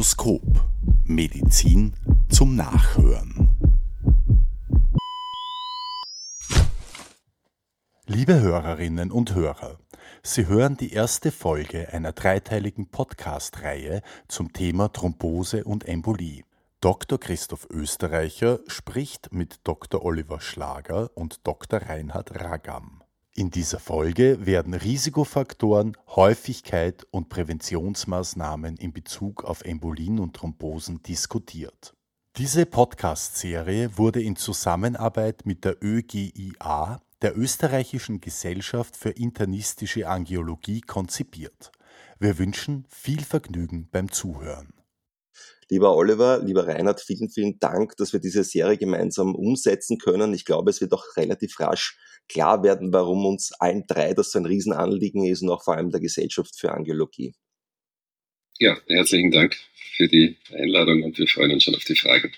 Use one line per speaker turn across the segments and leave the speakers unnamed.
Stethoskop. Medizin zum Nachhören. Liebe Hörerinnen und Hörer, Sie hören die erste Folge einer dreiteiligen Podcast-Reihe zum Thema Thrombose und Embolie. Dr. Christoph Österreicher spricht mit Dr. Oliver Schlager und Dr. Reinhard Ragam. In dieser Folge werden Risikofaktoren, Häufigkeit und Präventionsmaßnahmen in Bezug auf Embolien und Thrombosen diskutiert. Diese Podcast-Serie wurde in Zusammenarbeit mit der ÖGIA, der Österreichischen Gesellschaft für internistische Angiologie, konzipiert. Wir wünschen viel Vergnügen beim Zuhören.
Lieber Oliver, lieber Reinhard, vielen, vielen Dank, dass wir diese Serie gemeinsam umsetzen können. Ich glaube, es wird auch relativ rasch klar werden, warum uns allen drei das so ein Riesenanliegen ist und auch vor allem der Gesellschaft für Angiologie.
Ja, herzlichen Dank für die Einladung und wir freuen uns schon auf die Fragen.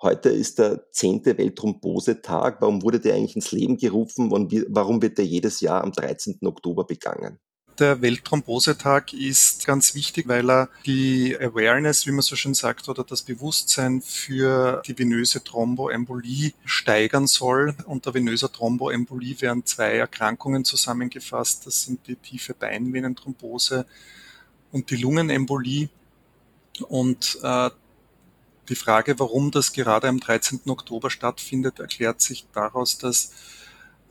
Heute ist der zehnte Weltthrombose-Tag. Warum wurde der eigentlich ins Leben gerufen und warum wird der jedes Jahr am 13. Oktober begangen?
Der Weltthrombosetag ist ganz wichtig, weil er die Awareness, wie man so schön sagt, oder das Bewusstsein für die venöse Thromboembolie steigern soll. Unter venöser Thromboembolie werden zwei Erkrankungen zusammengefasst. Das sind die tiefe Beinvenenthrombose und die Lungenembolie. Und äh, die Frage, warum das gerade am 13. Oktober stattfindet, erklärt sich daraus, dass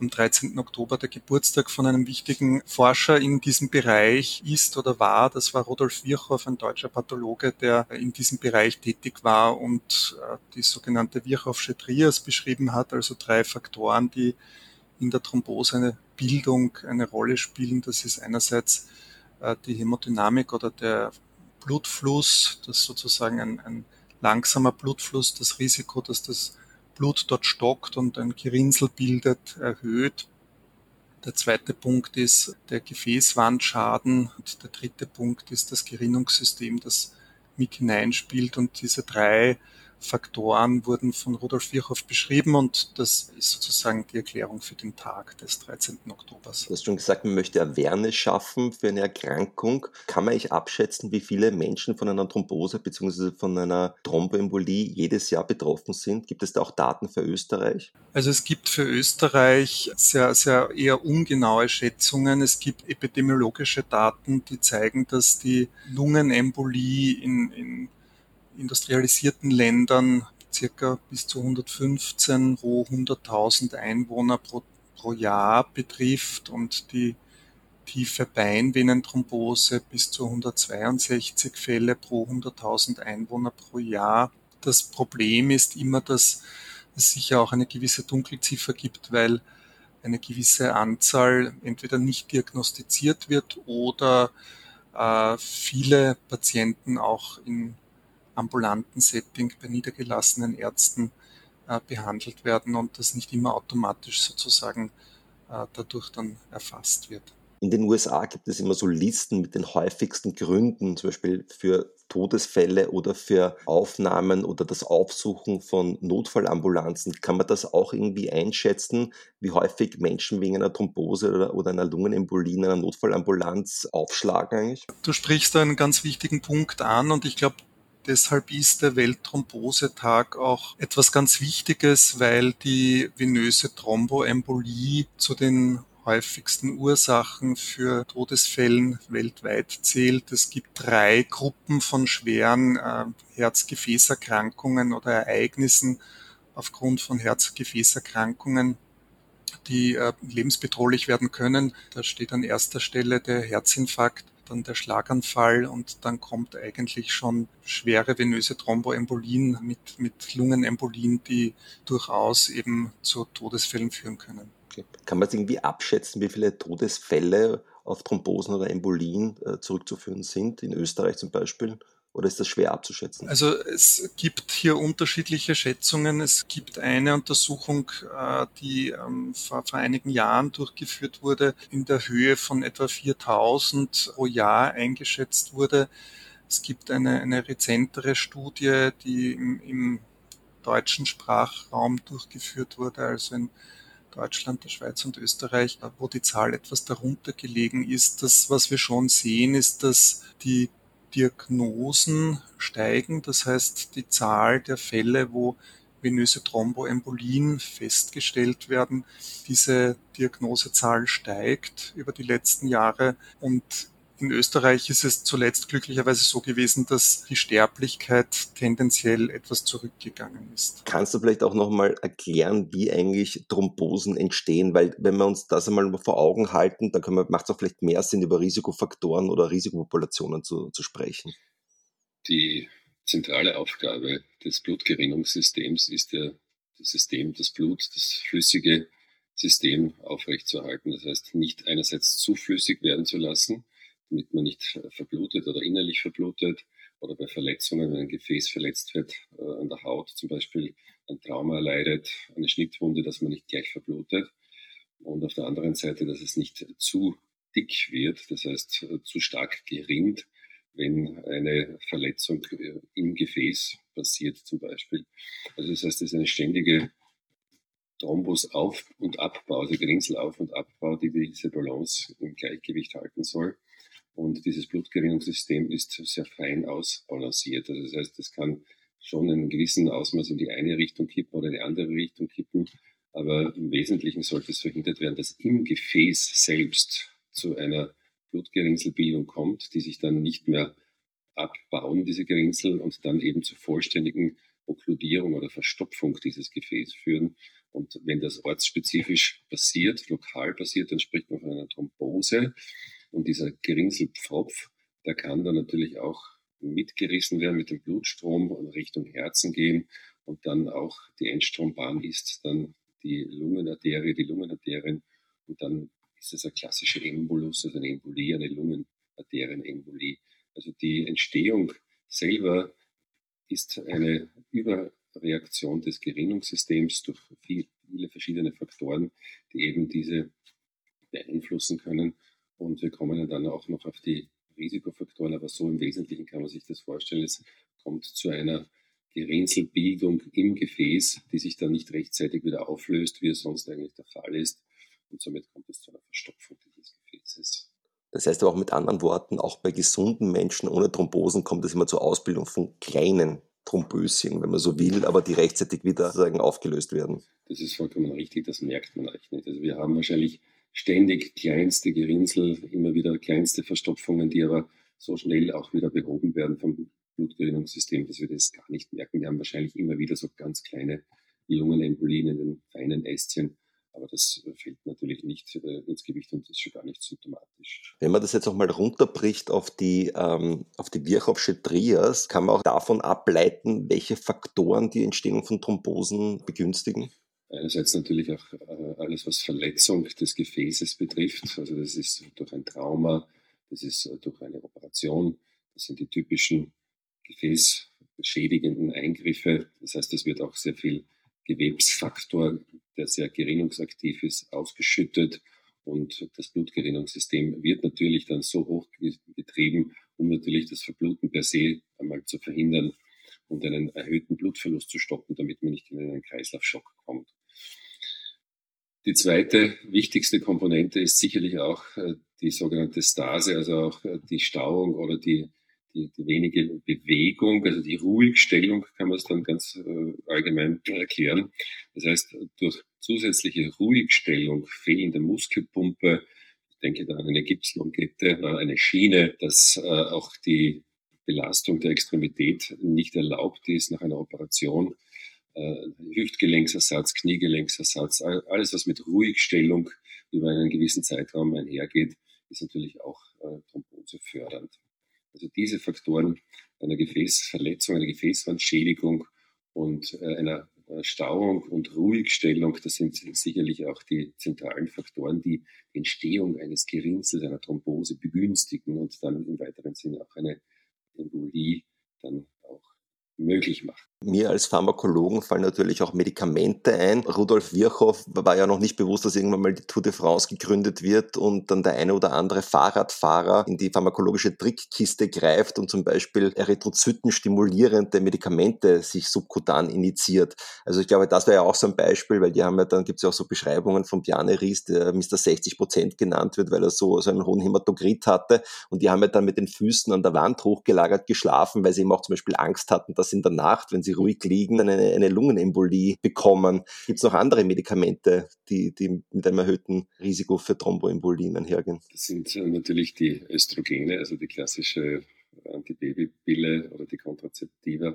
am 13. Oktober der Geburtstag von einem wichtigen Forscher in diesem Bereich ist oder war. Das war Rudolf Virchow, ein deutscher Pathologe, der in diesem Bereich tätig war und äh, die sogenannte Virchowsche Trias beschrieben hat, also drei Faktoren, die in der Thrombose eine Bildung eine Rolle spielen. Das ist einerseits äh, die Hämodynamik oder der Blutfluss, das sozusagen ein, ein langsamer Blutfluss, das Risiko, dass das Blut dort stockt und ein Gerinnsel bildet, erhöht. Der zweite Punkt ist der Gefäßwandschaden und der dritte Punkt ist das Gerinnungssystem, das mit hineinspielt und diese drei Faktoren wurden von Rudolf Virchow beschrieben und das ist sozusagen die Erklärung für den Tag des 13. Oktobers.
Du hast schon gesagt, man möchte Awareness schaffen für eine Erkrankung. Kann man eigentlich abschätzen, wie viele Menschen von einer Thrombose bzw. von einer Thromboembolie jedes Jahr betroffen sind? Gibt es da auch Daten für Österreich?
Also es gibt für Österreich sehr, sehr eher ungenaue Schätzungen. Es gibt epidemiologische Daten, die zeigen, dass die Lungenembolie in, in industrialisierten Ländern circa bis zu 115 pro 100.000 Einwohner pro, pro Jahr betrifft und die tiefe Beinvenenthrombose bis zu 162 Fälle pro 100.000 Einwohner pro Jahr. Das Problem ist immer, dass es sicher auch eine gewisse Dunkelziffer gibt, weil eine gewisse Anzahl entweder nicht diagnostiziert wird oder äh, viele Patienten auch in ambulanten Setting bei niedergelassenen Ärzten äh, behandelt werden und das nicht immer automatisch sozusagen äh, dadurch dann erfasst wird.
In den USA gibt es immer so Listen mit den häufigsten Gründen, zum Beispiel für Todesfälle oder für Aufnahmen oder das Aufsuchen von Notfallambulanzen. Kann man das auch irgendwie einschätzen, wie häufig Menschen wegen einer Thrombose oder, oder einer Lungenembolie in einer Notfallambulanz aufschlagen eigentlich?
Du sprichst da einen ganz wichtigen Punkt an und ich glaube, Deshalb ist der Weltthrombosetag auch etwas ganz Wichtiges, weil die venöse Thromboembolie zu den häufigsten Ursachen für Todesfällen weltweit zählt. Es gibt drei Gruppen von schweren äh, Herzgefäßerkrankungen oder Ereignissen aufgrund von Herzgefäßerkrankungen, die äh, lebensbedrohlich werden können. Da steht an erster Stelle der Herzinfarkt dann der Schlaganfall und dann kommt eigentlich schon schwere venöse Thromboembolien mit, mit Lungenembolien, die durchaus eben zu Todesfällen führen können.
Kann man irgendwie abschätzen, wie viele Todesfälle auf Thrombosen oder Embolien äh, zurückzuführen sind, in Österreich zum Beispiel? Oder ist das schwer abzuschätzen?
Also es gibt hier unterschiedliche Schätzungen. Es gibt eine Untersuchung, äh, die ähm, vor, einigen Jahren durchgeführt wurde, in der Höhe von etwa 4000 pro Jahr eingeschätzt wurde. Es gibt eine, eine rezentere Studie, die im, im deutschen Sprachraum durchgeführt wurde, also in Deutschland, der Schweiz und Österreich, wo die Zahl etwas darunter gelegen ist. Das, was wir schon sehen, ist, dass die Diagnosen steigen. Das heißt, die Zahl der Fälle, wo venöse Thromboembolien festgestellt werden. Diese Diagnosezahl steigt über die letzten Jahre und in Österreich ist es zuletzt glücklicherweise so gewesen, dass die Sterblichkeit tendenziell etwas zurückgegangen ist.
Kannst du vielleicht auch nochmal erklären, wie eigentlich Thrombosen entstehen? Weil wenn wir uns das einmal vor Augen halten, dann macht es auch vielleicht mehr Sinn, über Risikofaktoren oder Risikopopulationen zu, zu sprechen.
Die zentrale Aufgabe des Blutgerinnungssystems ist ja das System, das Blut, das flüssige System aufrechtzuerhalten. Das heißt, nicht einerseits zu flüssig werden zu lassen, damit man nicht verblutet oder innerlich verblutet oder bei Verletzungen, wenn ein Gefäß verletzt wird, äh, an der Haut zum Beispiel ein Trauma erleidet, eine Schnittwunde, dass man nicht gleich verblutet. Und auf der anderen Seite, dass es nicht zu dick wird, das heißt äh, zu stark gerinnt, wenn eine Verletzung äh, im Gefäß passiert zum Beispiel. Also das heißt, es ist eine ständige Thrombus-Auf- und Abbau, also Grinsel-Auf- und Abbau, die diese Balance im Gleichgewicht halten soll. Und dieses Blutgerinnungssystem ist sehr fein ausbalanciert. Also das heißt, es kann schon in einem gewissen Ausmaß in die eine Richtung kippen oder in die andere Richtung kippen. Aber im Wesentlichen sollte es verhindert werden, dass im Gefäß selbst zu einer Blutgerinnselbildung kommt, die sich dann nicht mehr abbauen, diese Gerinnsel, und dann eben zur vollständigen Okkludierung oder Verstopfung dieses Gefäßes führen. Und wenn das ortsspezifisch passiert, lokal passiert, dann spricht man von einer Thrombose. Und dieser Gerinnselpfropf, der kann dann natürlich auch mitgerissen werden mit dem Blutstrom und Richtung Herzen gehen. Und dann auch die Endstrombahn ist dann die Lungenarterie, die Lungenarterien. Und dann ist es ein klassischer Embolus, also eine Embolie, eine Lungenarterienembolie. Also die Entstehung selber ist eine Überreaktion des Gerinnungssystems durch viele verschiedene Faktoren, die eben diese beeinflussen können. Und wir kommen dann auch noch auf die Risikofaktoren, aber so im Wesentlichen kann man sich das vorstellen. Es kommt zu einer Gerinnselbildung im Gefäß, die sich dann nicht rechtzeitig wieder auflöst, wie es sonst eigentlich der Fall ist und somit kommt es zu einer Verstopfung dieses Gefäßes.
Das heißt aber auch mit anderen Worten, auch bei gesunden Menschen ohne Thrombosen kommt es immer zur Ausbildung von kleinen Thromböschen, wenn man so will, aber die rechtzeitig wieder sozusagen aufgelöst werden.
Das ist vollkommen richtig, das merkt man eigentlich nicht. Also wir haben wahrscheinlich ständig kleinste Gerinnsel, immer wieder kleinste Verstopfungen, die aber so schnell auch wieder behoben werden vom Blutgerinnungssystem, dass wir das gar nicht merken. Wir haben wahrscheinlich immer wieder so ganz kleine Lungenembolien in den feinen Ästchen, aber das fällt natürlich nicht äh, ins Gewicht und ist schon gar nicht symptomatisch.
Wenn man das jetzt nochmal runterbricht auf die, ähm, auf die Virchowsche Trias, kann man auch davon ableiten, welche Faktoren die Entstehung von Thrombosen begünstigen?
Einerseits natürlich auch äh, alles, was Verletzung des Gefäßes betrifft. Also das ist durch ein Trauma, das ist äh, durch eine Operation, das sind die typischen gefäßschädigenden Eingriffe. Das heißt, es wird auch sehr viel Gewebsfaktor, der sehr gerinnungsaktiv ist, ausgeschüttet. Und das Blutgerinnungssystem wird natürlich dann so hoch getrieben, um natürlich das Verbluten per se einmal zu verhindern und einen erhöhten Blutverlust zu stoppen, damit man nicht in einen Kreislaufschock kommt. Die zweite wichtigste Komponente ist sicherlich auch äh, die sogenannte Stase, also auch äh, die Stauung oder die die, die wenige Bewegung, also die Ruhigstellung kann man es dann ganz äh, allgemein erklären. Das heißt, durch zusätzliche Ruhigstellung, fehlende Muskelpumpe, ich denke da an eine Gipslongette, äh, eine Schiene, dass auch die Belastung der Extremität nicht erlaubt ist nach einer Operation. Äh, Hüftgelenksersatz, Kniegelenksersatz, alles was mit Ruhigstellung über einen gewissen Zeitraum einhergeht, ist natürlich auch äh, Thrombose fördernd. Also diese Faktoren einer Gefäßverletzung, einer Gefäßwandschädigung und äh, einer Stauung und Ruhigstellung, das sind sicherlich auch die zentralen Faktoren, die Entstehung eines Gerinnsels, einer Thrombose begünstigen und dann im weiteren Sinne auch eine Embolie dann möglich macht.
Mir als Pharmakologen fallen natürlich auch Medikamente ein. Rudolf Virchow war ja noch nicht bewusst, dass irgendwann mal die Tour de France gegründet wird und dann der eine oder andere Fahrradfahrer in die pharmakologische Trickkiste greift und zum Beispiel Erythrozyten stimulierende Medikamente sich subkutan initiiert. Also ich glaube, das wäre ja auch so ein Beispiel, weil die haben ja dann gibt es ja auch so Beschreibungen von Bjarne Ries, der Mr. 60 Prozent genannt wird, weil er so, so einen hohen Hämatokrit hatte und die haben ja dann mit den Füßen an der Wand hochgelagert geschlafen, weil sie eben auch zum Beispiel Angst hatten, dass in der Nacht, wenn sie ruhig liegen, eine, eine Lungenembolie bekommen. Gibt es noch andere Medikamente, die, die mit einem erhöhten Risiko für Thromboembolien einhergehen?
Das sind natürlich die Östrogene, also die klassische Antibabypille oder die Kontrazeptiva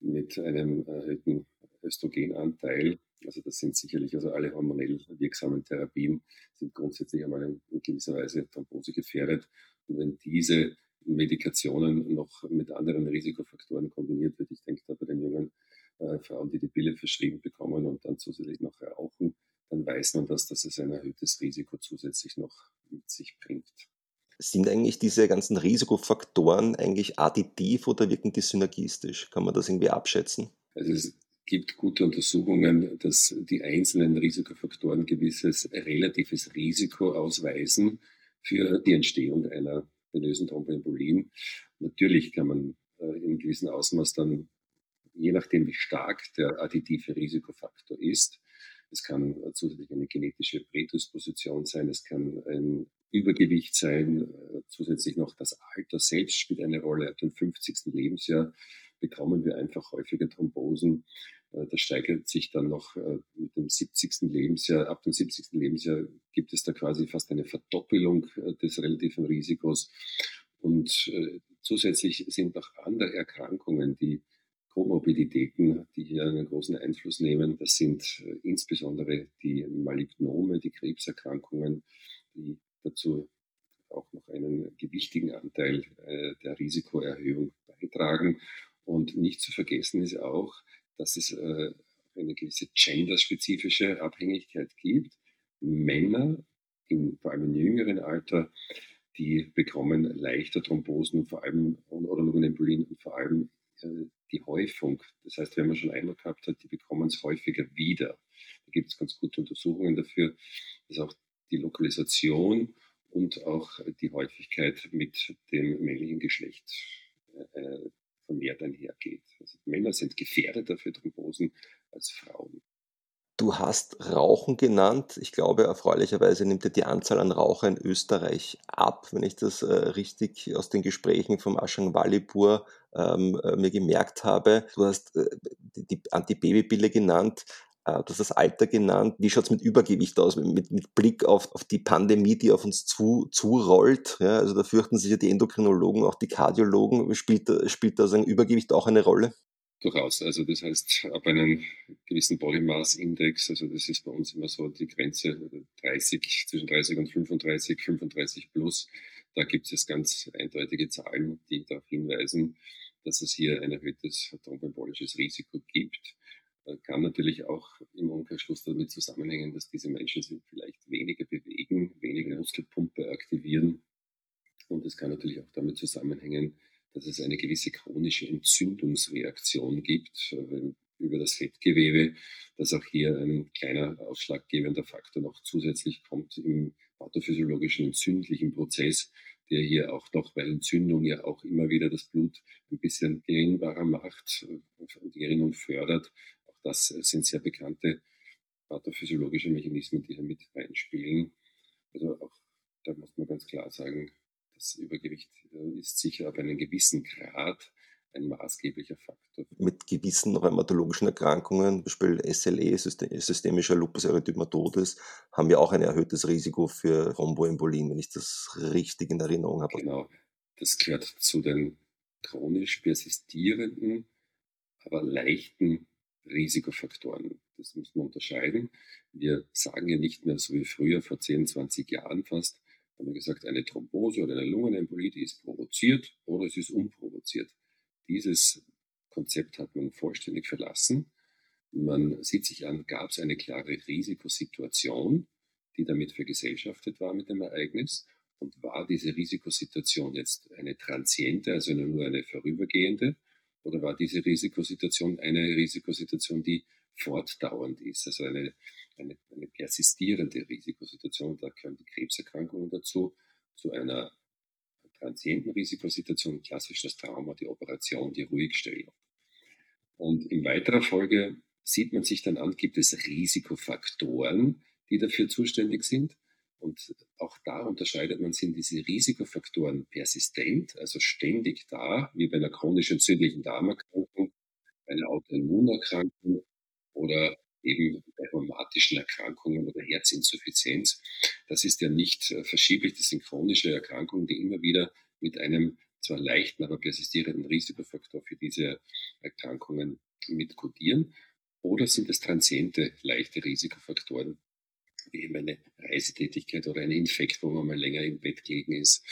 mit einem erhöhten Östrogenanteil. Also das sind sicherlich, also alle hormonell wirksamen Therapien sind grundsätzlich einmal in gewisser Weise Thrombose gefährdet. Und wenn diese Medikationen noch mit anderen Risikofaktoren kombiniert wird. Ich denke da bei den jungen äh, Frauen, die die Pille verschrieben bekommen und dann zusätzlich noch rauchen, dann weiß man, dass das ein erhöhtes Risiko zusätzlich noch mit sich bringt.
Sind eigentlich diese ganzen Risikofaktoren eigentlich additiv oder wirken die synergistisch? Kann man das irgendwie abschätzen?
Also es gibt gute Untersuchungen, dass die einzelnen Risikofaktoren gewisses relatives Risiko ausweisen für die Entstehung einer venösen Thromboembolien. Natürlich kann man äh, in gewissem Ausmaß dann, je nachdem wie stark der additive Risikofaktor ist, es kann zusätzlich eine genetische Prädisposition sein, es kann ein Übergewicht sein, äh, zusätzlich noch das Alter selbst spielt eine Rolle. Ab dem 50. Lebensjahr bekommen wir einfach häufiger Thrombosen. Äh, das steigert sich dann noch äh, mit dem 70. Lebensjahr. Ab dem 70. Lebensjahr gibt es da quasi fast eine Verdoppelung äh, des relativen Risikos. Und zusätzlich sind noch andere Erkrankungen, die Komorbiditäten, die hier einen großen Einfluss nehmen. Das sind insbesondere die Malignome, die Krebserkrankungen, die dazu auch noch einen gewichtigen Anteil der Risikoerhöhung beitragen. Und nicht zu vergessen ist auch, dass es äh, eine gewisse genderspezifische Abhängigkeit gibt. Männer, im, vor allem im jüngeren Alter, die bekommen leichter Thrombosen und vor allem oder Lungenembolien und vor allem äh, die Häufung. Das heißt, wenn man schon einmal gehabt hat, die bekommen es häufiger wieder. Da gibt es ganz gute Untersuchungen dafür, dass auch die Lokalisation und auch die Häufigkeit mit dem männlichen Geschlecht äh, vermehrt einhergeht. Also Männer sind gefährdeter für Thrombosen als Frauen.
Du hast Rauchen genannt. Ich glaube, erfreulicherweise nimmt dir die Anzahl an Raucher in Österreich ab, wenn ich das äh, richtig aus den Gesprächen vom Aschang Walipur ähm, äh, mir gemerkt habe. Du hast äh, die Antibabypille genannt. Äh, du hast das Alter genannt. Wie schaut es mit Übergewicht aus, mit, mit Blick auf, auf die Pandemie, die auf uns zu, zurollt? Ja, also da fürchten sich ja die Endokrinologen, auch die Kardiologen. Spielt, spielt da sein Übergewicht auch eine Rolle?
Durchaus. Also das heißt, ab einem gewissen Body Mass Index, also das ist bei uns immer so die Grenze 30, zwischen 30 und 35, 35 plus, da gibt es ganz eindeutige Zahlen, die darauf hinweisen, dass es hier ein erhöhtes thromboembolisches Risiko gibt kann natürlich auch im Umkehrschluss damit zusammenhängen, dass diese Menschen sich vielleicht weniger bewegen, weniger Muskelpumpe aktivieren. Und es kann natürlich auch damit zusammenhängen, dass es eine gewisse chronische Entzündungsreaktion gibt äh, über das Fettgewebe, dass auch hier ein kleiner ausschlaggebender Faktor noch zusätzlich kommt im pathophysiologischen entzündlichen Prozess, der hier auch noch, weil Entzündung ja auch immer wieder das Blut ein bisschen gerinnbarer macht, äh, die Gerinnung fördert, das sind sehr bekannte pathophysiologische Mechanismen, die hier mit reinspielen. Also auch da muss man ganz klar sagen, das Übergewicht äh, ist sicher ab einem gewissen Grad ein maßgeblicher Faktor.
Mit gewissen rheumatologischen Erkrankungen, Beispiel SLE, systemischer Lupus erythematodes, haben wir auch ein erhöhtes Risiko für Thromboembolien, wenn ich das richtig in Erinnerung habe.
Genau, das gehört zu den chronisch persistierenden, aber leichten Risikofaktoren. Das muss man unterscheiden. Wir sagen ja nicht mehr so wie früher, vor 10, 20 Jahren fast, haben wir gesagt, eine Thrombose oder eine Lungenembolie, die ist provoziert oder es ist unprovoziert. Dieses Konzept hat man vollständig verlassen. Man sieht sich an, gab es eine klare Risikosituation, die damit vergesellschaftet war mit dem Ereignis. Und war diese Risikosituation jetzt eine transiente, also nur eine vorübergehende, oder war diese Risikosituation eine Risikosituation, die fortdauernd ist, also eine, eine, eine persistierende Risikosituation. Da gehören die Krebserkrankungen dazu, zu einer transienten Risikosituation, klassisch das Trauma, die Operation, die Ruhigstellung. Und in weiterer Folge sieht man sich dann an, gibt es Risikofaktoren, die dafür zuständig sind. Und auch da unterscheidet man, sind diese Risikofaktoren persistent, also ständig da, wie bei einer chronisch entzündlichen Darmerkrankung, einer Autoimmunerkrankung oder eben bei rheumatischen Erkrankungen oder Herzinsuffizienz. Das ist ja nicht äh, verschieblich, das sind chronische Erkrankungen, die immer wieder mit einem zwar leichten, aber persistierenden Risikofaktor für diese Erkrankungen mitkodieren. Oder sind es transiente, leichte Risikofaktoren, wie eben eine Reisetätigkeit oder ein Infekt, wo man mal länger im Bett gelegen ist.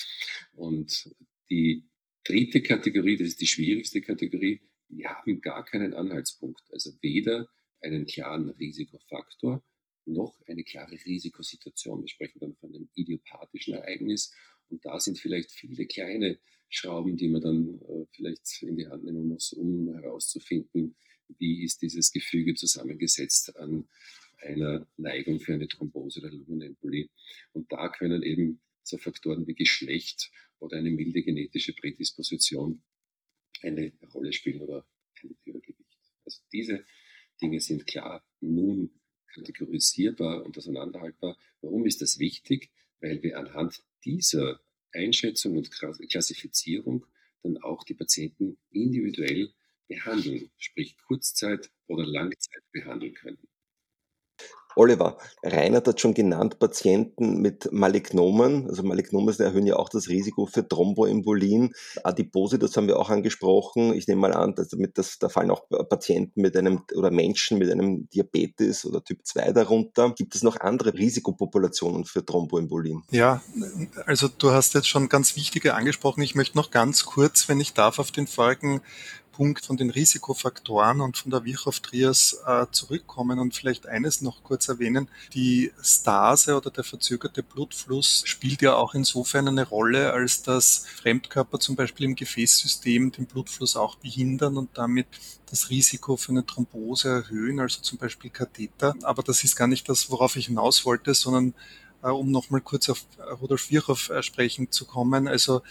Und die dritte Kategorie, das ist die schwierigste Kategorie, wir haben gar keinen Anhaltspunkt. Also weder einen klaren Risikofaktor noch eine klare Risikosituation. Wir sprechen dann von einem idiopathischen Ereignis und da sind vielleicht viele kleine Schrauben, die man dann äh, vielleicht in die Hand nehmen muss, um herauszufinden, wie ist dieses Gefüge zusammengesetzt an einer Neigung für eine Thrombose oder Lungenembolie. Und da können eben so Faktoren wie Geschlecht oder eine milde genetische Prädisposition eine Rolle spielen oder ein Übergewicht. Also diese Dinge sind klar nun kategorisierbar und auseinanderhaltbar. Warum ist das wichtig? Weil wir anhand dieser Einschätzung und Klassifizierung dann auch die Patienten individuell behandeln, sprich Kurzzeit- oder Langzeit behandeln können.
Oliver, Reinhard hat schon genannt, Patienten mit Malignomen, also Malignomen erhöhen ja auch das Risiko für Thromboembolien. Adipose, das haben wir auch angesprochen. Ich nehme mal an, dass damit das, da fallen auch Patienten mit einem oder Menschen mit einem Diabetes oder Typ 2 darunter. Gibt es noch andere Risikopopulationen für Thromboembolien?
Ja, also du hast jetzt schon ganz wichtige angesprochen. Ich möchte noch ganz kurz, wenn ich darf, auf den vorigen Punkt von den Risikofaktoren und von der Virchow-Trias äh, zurückkommen und vielleicht eines noch kurz erwähnen. Die Stase oder der verzögerte Blutfluss spielt ja auch insofern eine Rolle, als dass Fremdkörper zum Beispiel im Gefäßsystem den Blutfluss auch behindern und damit das Risiko für eine Thrombose erhöhen, also zum Beispiel Katheter. Aber das ist gar nicht das, worauf ich hinaus wollte, sondern äh, um nochmal kurz auf Rudolf Virchow äh, sprechen zu kommen. Also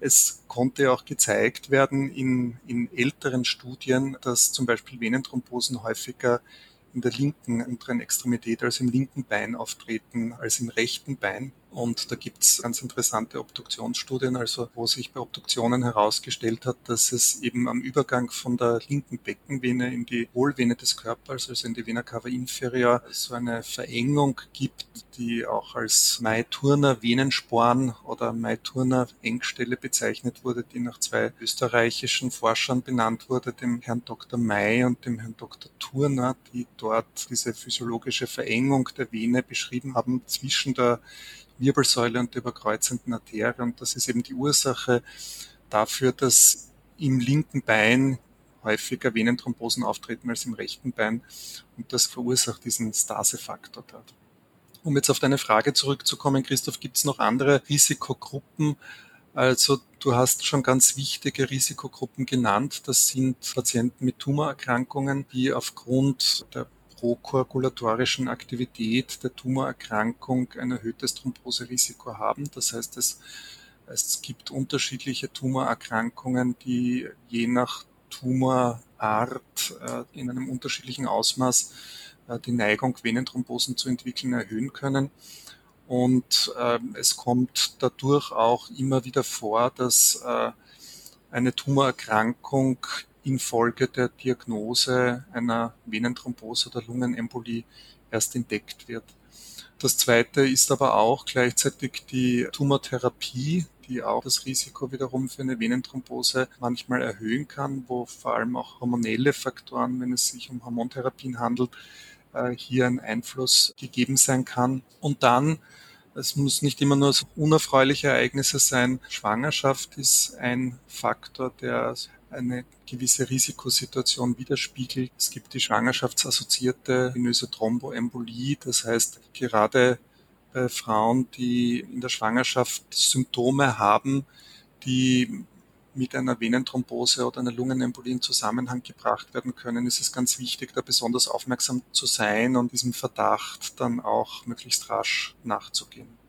es konnte auch gezeigt werden in, in älteren Studien, dass zum Beispiel Venenthrombosen häufiger in der linken unteren Extremität, also im linken Bein auftreten als im rechten Bein. Und da gibt's ganz interessante Obduktionsstudien, also wo sich bei Obduktionen herausgestellt hat, dass es eben am Übergang von der linken Beckenvene in die Hohlvene des Körpers, also in die Vena cava inferior, so eine Verengung gibt, die auch als Maiturner Venensporn oder Maiturner Engstelle bezeichnet wurde, die nach zwei österreichischen Forschern benannt wurde, dem Herrn Dr. May und dem Herrn Dr. Turner, die dort diese physiologische Verengung der Vene beschrieben haben zwischen der Wirbelsäule und der überkreuzenden Arterie. Und das ist eben die Ursache dafür, dass im linken Bein häufiger Venenthrombosen auftreten als im rechten Bein. Und das verursacht diesen Stase-Faktor dort. Um jetzt auf deine Frage zurückzukommen, Christoph, gibt es noch andere Risikogruppen? Also du hast schon ganz wichtige Risikogruppen genannt. Das sind Patienten mit Tumorerkrankungen, die aufgrund der prokoagulatorischen Aktivität der Tumorerkrankung ein erhöhtes Thromboserisiko haben. Das heißt, es, es gibt unterschiedliche Tumorerkrankungen, die je nach Tumorart äh, in einem unterschiedlichen Ausmaß äh, die Neigung, Venenthrombosen zu entwickeln, erhöhen können. Und äh, es kommt dadurch auch immer wieder vor, dass äh, eine Tumorerkrankung infolge der Diagnose einer Venenthrombose oder Lungenembolie erst entdeckt wird. Das zweite ist aber auch gleichzeitig die Tumortherapie, die auch das Risiko wiederum für eine Venenthrombose manchmal erhöhen kann, wo vor allem auch hormonelle Faktoren, wenn es sich um Hormontherapien handelt, äh, hier ein Einfluss gegeben sein kann. Und dann es muss nicht immer nur unerfreuliche Ereignisse sein. Schwangerschaft ist ein Faktor, der eine gewisse Risikosituation widerspiegelt. Es gibt die schwangerschaftsassoziierte venöse Thromboembolie. Das heißt, gerade bei Frauen, die in der Schwangerschaft Symptome haben, die mit einer Venenthrombose oder einer Lungenembolie in Zusammenhang gebracht werden können, ist es ganz wichtig, da besonders aufmerksam zu sein und diesem Verdacht dann auch möglichst rasch nachzugehen.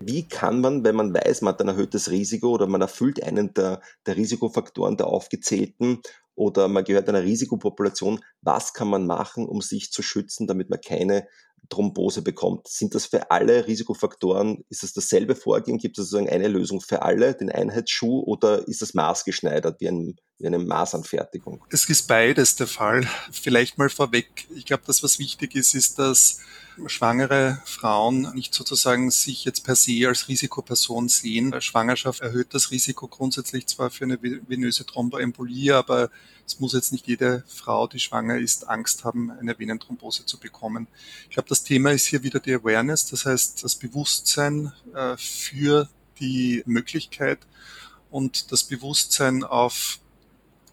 Wie kann man, wenn man weiß, man hat ein erhöhtes Risiko oder man erfüllt einen der, der Risikofaktoren der aufgezählten oder man gehört einer Risikopopulation, was kann man machen, um sich zu schützen, damit man keine Thrombose bekommt. Sind das für alle Risikofaktoren, ist das dasselbe Vorgehen? Gibt es sozusagen eine Lösung für alle, den Einheitsschuh, oder ist das maßgeschneidert wie, ein, wie eine Maßanfertigung?
Es ist beides der Fall. Vielleicht mal vorweg. Ich glaube, das, was wichtig ist, ist, dass schwangere Frauen nicht sozusagen sich jetzt per se als Risikoperson sehen. Schwangerschaft erhöht das Risiko grundsätzlich zwar für eine venöse Thromboembolie, aber es muss jetzt nicht jede Frau, die schwanger ist, Angst haben, eine Venenthrombose zu bekommen. Ich glaube, das Thema ist hier wieder die Awareness, das heißt das Bewusstsein äh, für die Möglichkeit und das Bewusstsein auf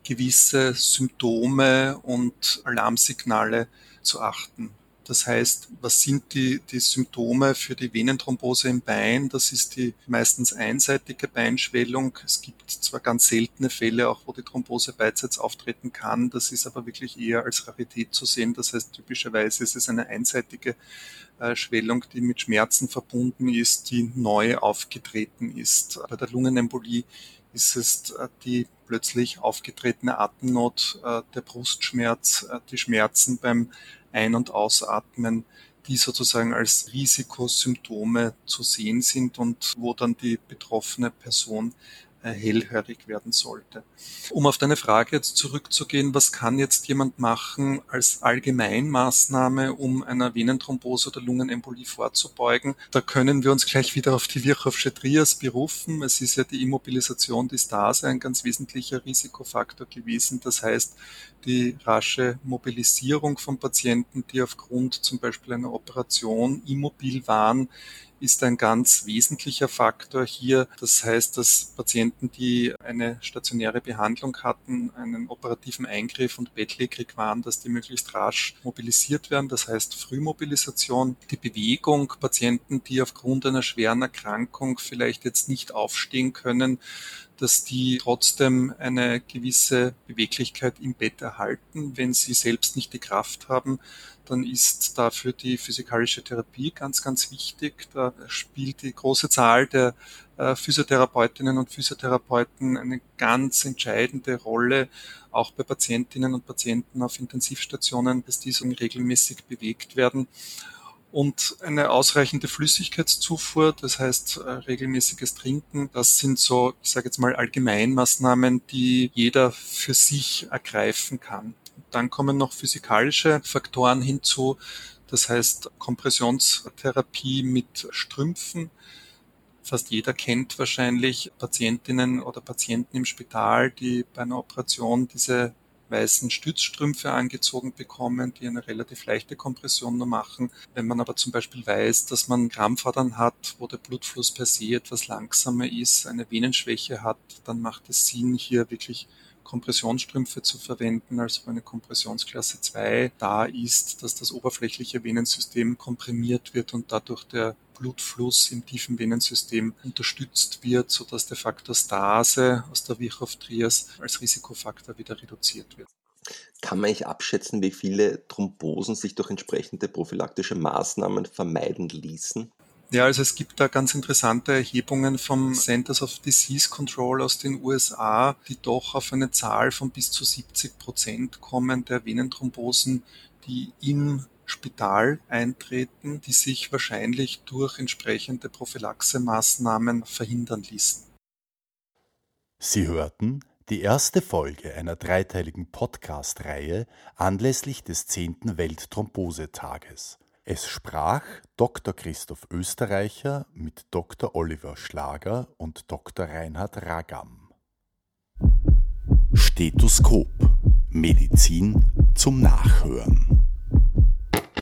gewisse Symptome und Alarmsignale zu achten. Das heißt, was sind die, die Symptome für die Venenthrombose im Bein? Das ist die meistens einseitige Beinschwellung. Es gibt zwar ganz seltene Fälle, auch wo die Thrombose beidseits auftreten kann. Das ist aber wirklich eher als Rarität zu sehen. Das heißt, typischerweise ist es eine einseitige äh, Schwellung, die mit Schmerzen verbunden ist, die neu aufgetreten ist. Bei der Lungenembolie ist es äh, die plötzlich aufgetretene Atemnot, äh, der Brustschmerz, die Schmerzen beim ein- und Ausatmen, die sozusagen als Risikosymptome zu sehen sind und wo dann die betroffene Person äh, hellhörig werden sollte. Um auf deine Frage jetzt zurückzugehen, was kann jetzt jemand machen als Allgemeinmaßnahme, um einer Venenthrombose oder Lungenembolie vorzubeugen? Da können wir uns gleich wieder auf die Virchowsche Trias berufen. Es ist ja die Immobilisation des Stase ein ganz wesentlicher Risikofaktor gewesen. Das heißt, die rasche Mobilisierung von Patienten, die aufgrund zum Beispiel einer Operation immobil waren, ist ein ganz wesentlicher Faktor hier. Das heißt, dass Patienten, die eine stationäre Behandlung hatten, einen operativen Eingriff und bettlägerig waren, dass die möglichst rasch mobilisiert werden. Das heißt Frühmobilisation, die Bewegung, Patienten, die aufgrund einer schweren Erkrankung vielleicht jetzt nicht aufstehen können, dass die trotzdem eine gewisse Beweglichkeit im Bett erhalten, wenn sie selbst nicht die Kraft haben, dann ist dafür die physikalische Therapie ganz, ganz wichtig. Da spielt die große Zahl der äh, Physiotherapeutinnen und Physiotherapeuten eine ganz entscheidende Rolle, auch bei Patientinnen und Patienten auf Intensivstationen, dass diese regelmäßig bewegt werden und eine ausreichende Flüssigkeitszufuhr, das heißt äh, regelmäßiges Trinken. Das sind so, ich sage jetzt mal, Allgemeinmaßnahmen, die jeder für sich ergreifen kann. Dann kommen noch physikalische Faktoren hinzu, das heißt Kompressionstherapie mit Strümpfen. Fast jeder kennt wahrscheinlich Patientinnen oder Patienten im Spital, die bei einer Operation diese weißen Stützstrümpfe angezogen bekommen, die eine relativ leichte Kompression nur machen. Wenn man aber zum Beispiel weiß, dass man Krampfadern hat, wo der Blutfluss per se etwas langsamer ist, eine Venenschwäche hat, dann macht es Sinn, hier wirklich Kompressionsstrümpfe zu verwenden, also eine Kompressionsklasse 2 da ist, dass das oberflächliche Venensystem komprimiert wird und dadurch der Blutfluss im tiefen Venensystem unterstützt wird, sodass der Faktor Stase aus der Virchow-Trias als Risikofaktor wieder reduziert wird.
Kann man nicht abschätzen, wie viele Thrombosen sich durch entsprechende prophylaktische Maßnahmen vermeiden ließen?
Ja, also es gibt da ganz interessante Erhebungen vom Centers of Disease Control aus den USA, die doch auf eine Zahl von bis zu 70 Prozent kommen der Venenthrombosen, die im Spital eintreten, die sich wahrscheinlich durch entsprechende Prophylaxemaßnahmen verhindern ließen.
Sie hörten die erste Folge einer dreiteiligen Podcast-Reihe anlässlich des 10. Weltthrombosetages. Es sprach Dr. Christoph Österreicher mit Dr. Oliver Schlager und Dr. Reinhard Ragam. Stethoskop Medizin zum Nachhören